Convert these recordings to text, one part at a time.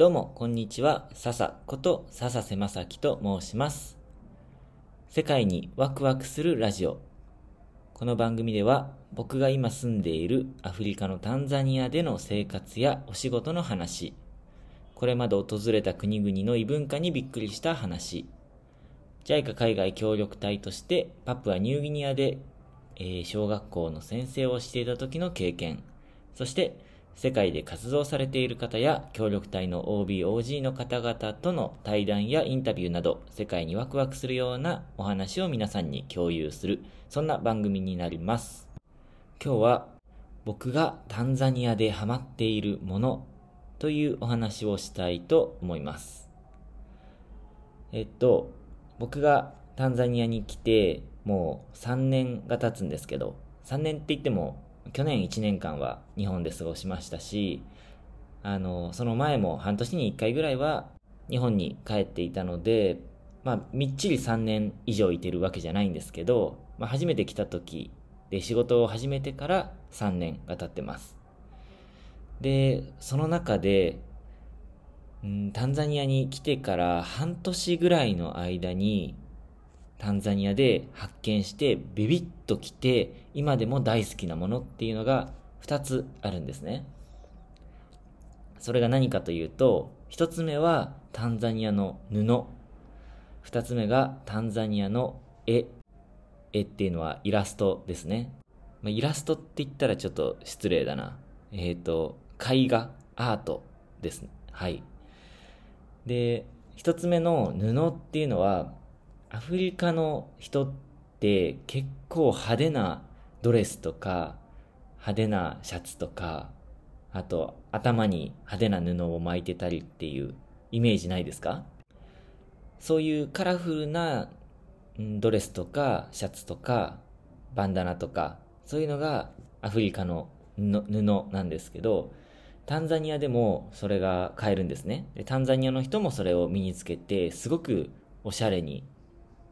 どうも、こんにちは。笹こと笹瀬正樹と申します。世界にワクワクするラジオ。この番組では、僕が今住んでいるアフリカのタンザニアでの生活やお仕事の話、これまで訪れた国々の異文化にびっくりした話、JICA 海外協力隊としてパプアニューギニアで、えー、小学校の先生をしていた時の経験、そして世界で活動されている方や協力隊の OB、OG の方々との対談やインタビューなど世界にワクワクするようなお話を皆さんに共有するそんな番組になります。今日は僕がタンザニアでハマっているものというお話をしたいと思います。えっと、僕がタンザニアに来てもう3年が経つんですけど、3年って言っても去年1年間は日本で過ごしましたし、あの、その前も半年に1回ぐらいは日本に帰っていたので、まあ、みっちり3年以上いてるわけじゃないんですけど、まあ、初めて来た時で仕事を始めてから3年が経ってます。で、その中で、うん、タンザニアに来てから半年ぐらいの間に、タンザニアで発見してビビッときて今でも大好きなものっていうのが2つあるんですね。それが何かというと1つ目はタンザニアの布2つ目がタンザニアの絵絵っていうのはイラストですね。まあ、イラストって言ったらちょっと失礼だな。えっ、ー、と、絵画、アートです。はい。で、一つ目の布っていうのは、アフリカの人って結構派手なドレスとか派手なシャツとかあと頭に派手な布を巻いてたりっていうイメージないですか？そういうカラフルなドレスとかシャツとかバンダナとかそういうのがアフリカの布なんですけどタンザニアでもそれが買えるんですね。でタンザニアの人もそれを身につけてすごくおしゃれに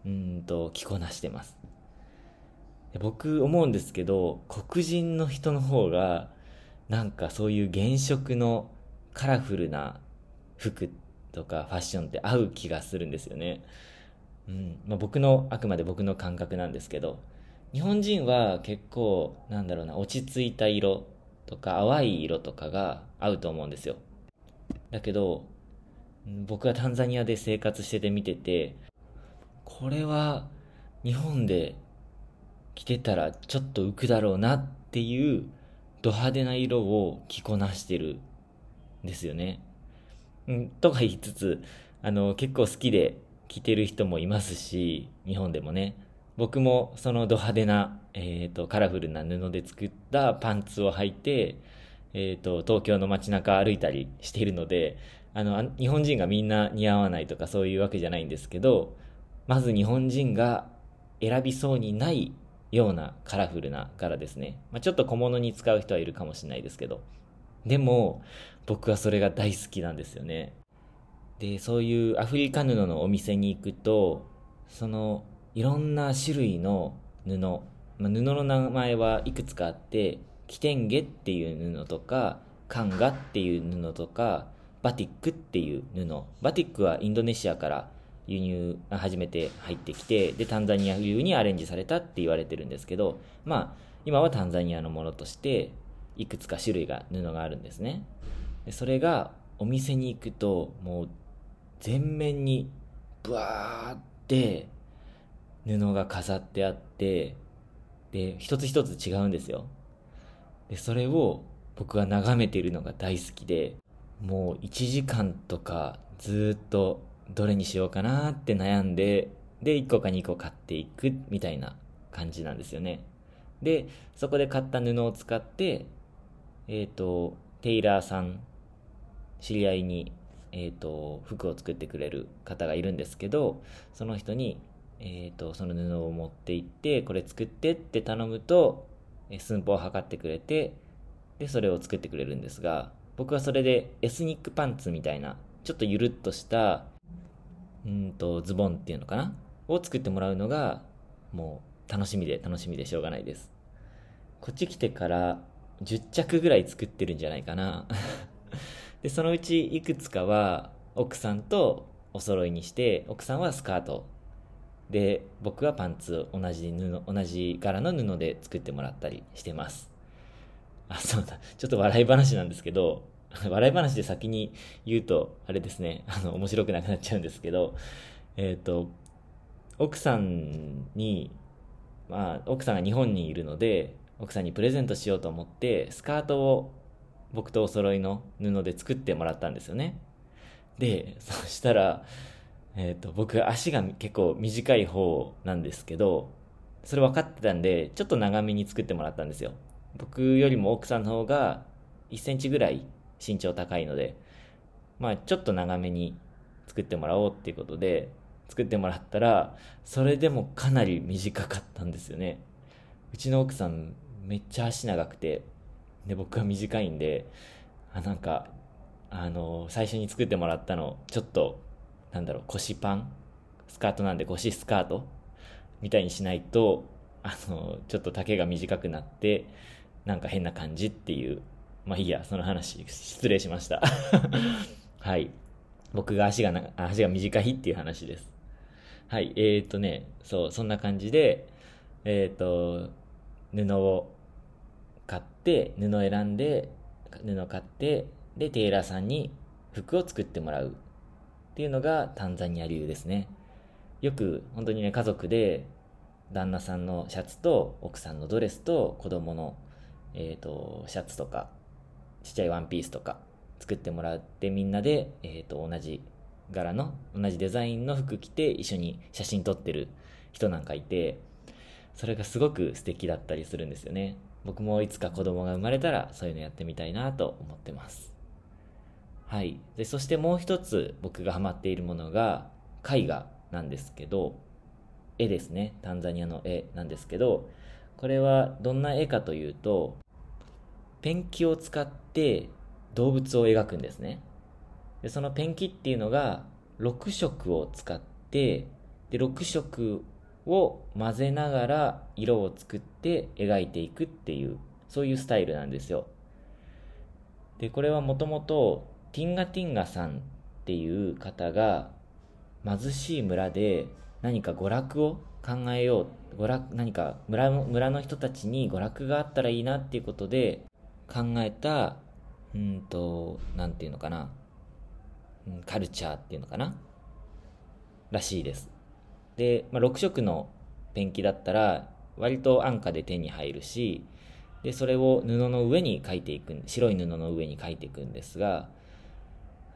うんと着こなしてます。僕思うんですけど黒人の人の方がなんかそういう原色のカラフルな服とかファッションって合う気がするんですよね、うん。まあ、僕のあくまで僕の感覚なんですけど日本人は結構なんだろうな落ち着いた色とか淡い色とかが合うと思うんですよ。だけど僕はタンザニアで生活してて見ててこれは日本で着てたらちょっと浮くだろうなっていうド派手な色を着こなしてるんですよね。うん、とか言いつつ、あの、結構好きで着てる人もいますし、日本でもね。僕もそのド派手な、え、ー、と、カラフルな布で作ったパンツを履いて、えっ、ー、と、東京の街中歩いたりしているので、あの、日本人がみんな似合わないとかそういうわけじゃないんですけど、まず日本人が選びそうにないようなカラフルな柄ですね。まあ、ちょっと小物に使う人はいるかもしれないですけど。でも、僕はそれが大好きなんですよね。で、そういうアフリカ布のお店に行くと、その、いろんな種類の布、まあ、布の名前はいくつかあって、キテンゲっていう布とか、カンガっていう布とか、バティックっていう布。バティックはインドネシアから輸入初めて入ってきてでタンザニア風にアレンジされたって言われてるんですけどまあ今はタンザニアのものとしていくつか種類が布があるんですね。でそれがお店に行くともう全面にブワーって布が飾ってあってで一つ一つ違うんですよ。でそれを僕は眺めているのが大好きでもう1時間とかずっとどれにしようかなって悩んで、で、1個か2個買っていくみたいな感じなんですよね。で、そこで買った布を使って、えっ、ー、と、テイラーさん、知り合いに、えっ、ー、と、服を作ってくれる方がいるんですけど、その人に、えっ、ー、と、その布を持って行って、これ作ってって頼むと、寸法を測ってくれて、で、それを作ってくれるんですが、僕はそれでエスニックパンツみたいな、ちょっとゆるっとしたうんとズボンっていうのかな？を作ってもらうのがもう楽しみで楽しみでしょうがないですこっち来てから10着ぐらい作ってるんじゃないかな で、そのうちいくつかは奥さんとお揃いにして、奥さんはスカート。で、僕はパンツ同じ布、同じ柄の布で作ってもらったりしてます。あ、そうだ。ちょっと笑い話なんですけど、笑い話で先に言うと、あれですね、あの、面白くなくなっちゃうんですけど、えっ、ー、と、奥さんに、まあ、奥さんが日本にいるので、奥さんにプレゼントしようと思って、スカートを僕とお揃いの布で作ってもらったんですよね。で、そしたら、えっ、ー、と、僕足が結構短い方なんですけど、それ分かってたんで、ちょっと長めに作ってもらったんですよ。僕よりも奥さんの方が1センチぐらい身長高いので、まあちょっと長めに作ってもらおうっていうことで作ってもらったら、それでもかなり短かったんですよね。うちの奥さんめっちゃ足長くて、で、僕は短いんで、あ、なんか、あの、最初に作ってもらったの、ちょっと、なんだろう、腰パンスカートなんで腰スカートみたいにしないと、あの、ちょっと丈が短くなって、なんか変な感じっていうまあいいや、その話、失礼しました。はい。僕が足がな、足が短いっていう話です。はい。えー、っとね、そう、そんな感じで、えー、っと、布を買って、布選んで、布買って、で、テイラーさんに服を作ってもらうっていうのがタンザニア流ですね。よく、本当にね、家族で、旦那さんのシャツと奥さんのドレスと子供の、えっ、と、シャツとかちっちゃいワンピースとか作ってもらってみんなで、え、ー、と、同じ柄の、同じデザインの服着て一緒に写真撮ってる人なんかいて、それがすごく素敵だったりするんですよね。僕もいつか子供が生まれたらそういうのやってみたいなと思ってます。はい。で、そしてもう一つ僕がハマっているものが絵画なんですけど、絵ですね。タンザニアの絵なんですけど、これはどんな絵かというと、ペンキを使って動物を描くんですね。でそのペンキっていうのが6色を使ってで6色を混ぜながら色を作って描いていくっていうそういうスタイルなんですよ。でこれはもともとティンガティンガさんっていう方が貧しい村で何か娯楽を考えよう娯楽何か村村の人たちに娯楽があったらいいなっていうことで考えた、うんと、なんていうのかな、カルチャーっていうのかな。らしいです。で、まあ、6色のペンキだったら、割と安価で手に入るし、で、それを布の上に描いていく、白い布の上に描いていくんですが、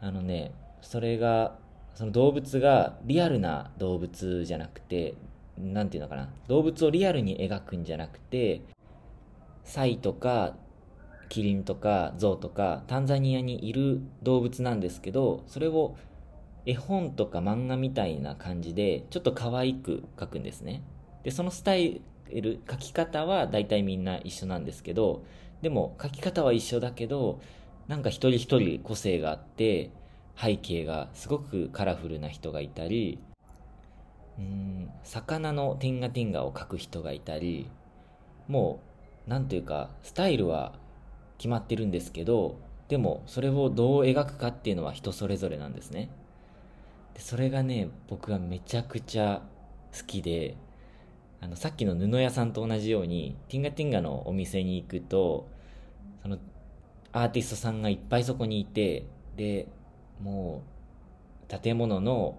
あのね、それが、その動物がリアルな動物じゃなくて、なんていうのかな、動物をリアルに描くんじゃなくて、サイとかキリンとかゾウとかタンザニアにいる動物なんですけどそれを絵本とか漫画みたいな感じでちょっと可愛く描くんですね。でそのスタイル描き方は大体みんな一緒なんですけどでも描き方は一緒だけどなんか一人一人個性があって背景がすごくカラフルな人がいたりうん魚のテンガテンガを描く人がいたりもうなんというかスタイルは決まってるんですけどでもそれをどう描くかっていうのは人それぞれなんですね。でそれがね僕はめちゃくちゃ好きであのさっきの布屋さんと同じようにティンガティンガのお店に行くとそのアーティストさんがいっぱいそこにいてでもう建物の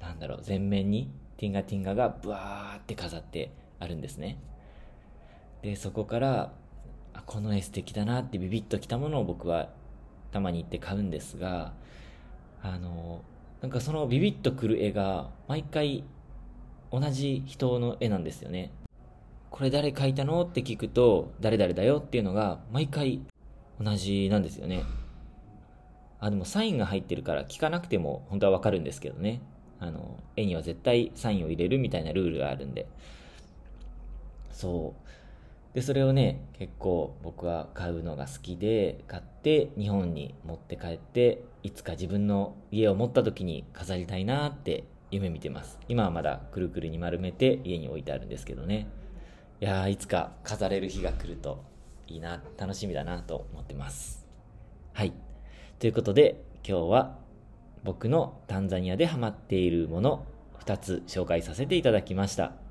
なんだろう全面にティンガティンガがブワーって飾ってあるんですね。でそこからあこの絵素敵だなってビビッときたものを僕はたまに行って買うんですがあのなんかそのビビッとくる絵が毎回同じ人の絵なんですよね。これ誰描いたのって聞くと誰々だよっていうのが毎回同じなんですよね。あでもサインが入ってるから聞かなくても本当はわかるんですけどね。あの絵には絶対サインを入れるみたいなルールがあるんで。そう。で、それをね、結構僕は買うのが好きで、買って日本に持って帰って、いつか自分の家を持った時に飾りたいなって夢見てます。今はまだくるくるに丸めて家に置いてあるんですけどね。いやー、いつか飾れる日が来るといいな、楽しみだなと思ってます。はい。ということで、今日は僕のタンザニアでハマっているもの2つ紹介させていただきました。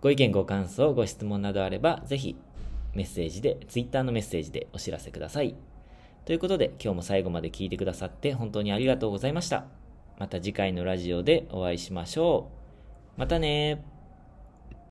ご意見ご感想、ご質問などあれば、ぜひメッセージで、ツイッターのメッセージでお知らせください。ということで、今日も最後まで聞いてくださって本当にありがとうございました。また次回のラジオでお会いしましょう。またね